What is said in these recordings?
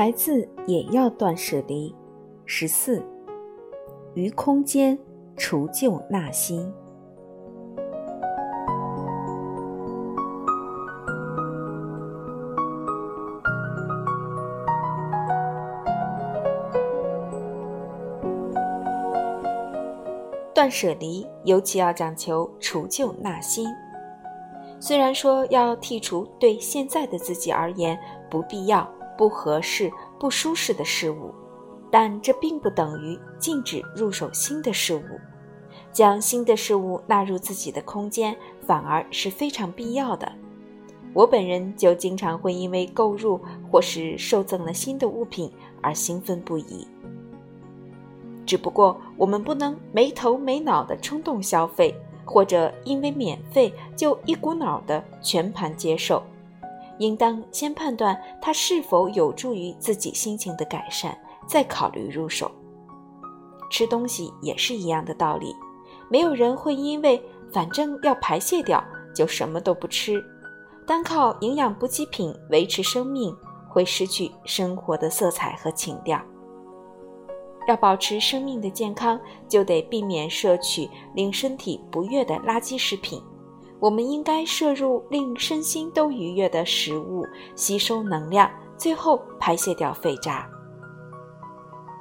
孩子也要断舍离。十四，于空间除旧纳新。断舍离尤其要讲求除旧纳新。虽然说要剔除对现在的自己而言不必要、不合适、不舒适的事物，但这并不等于禁止入手新的事物。将新的事物纳入自己的空间，反而是非常必要的。我本人就经常会因为购入或是受赠了新的物品而兴奋不已。只不过，我们不能没头没脑的冲动消费，或者因为免费就一股脑的全盘接受，应当先判断它是否有助于自己心情的改善，再考虑入手。吃东西也是一样的道理，没有人会因为反正要排泄掉就什么都不吃，单靠营养补给品维持生命，会失去生活的色彩和情调。要保持生命的健康，就得避免摄取令身体不悦的垃圾食品。我们应该摄入令身心都愉悦的食物，吸收能量，最后排泄掉废渣。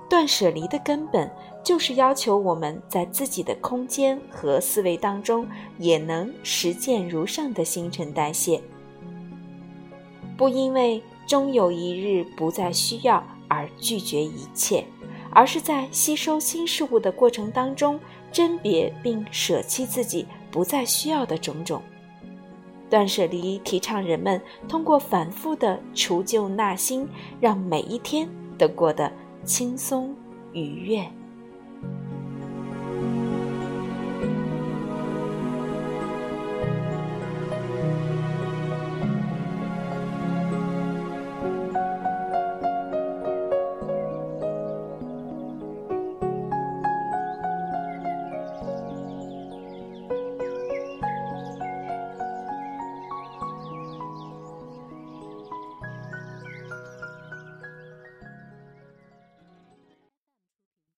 断舍离的根本就是要求我们在自己的空间和思维当中，也能实践如上的新陈代谢，不因为终有一日不再需要而拒绝一切。而是在吸收新事物的过程当中，甄别并舍弃自己不再需要的种种。断舍离提倡人们通过反复的除旧纳新，让每一天都过得轻松愉悦。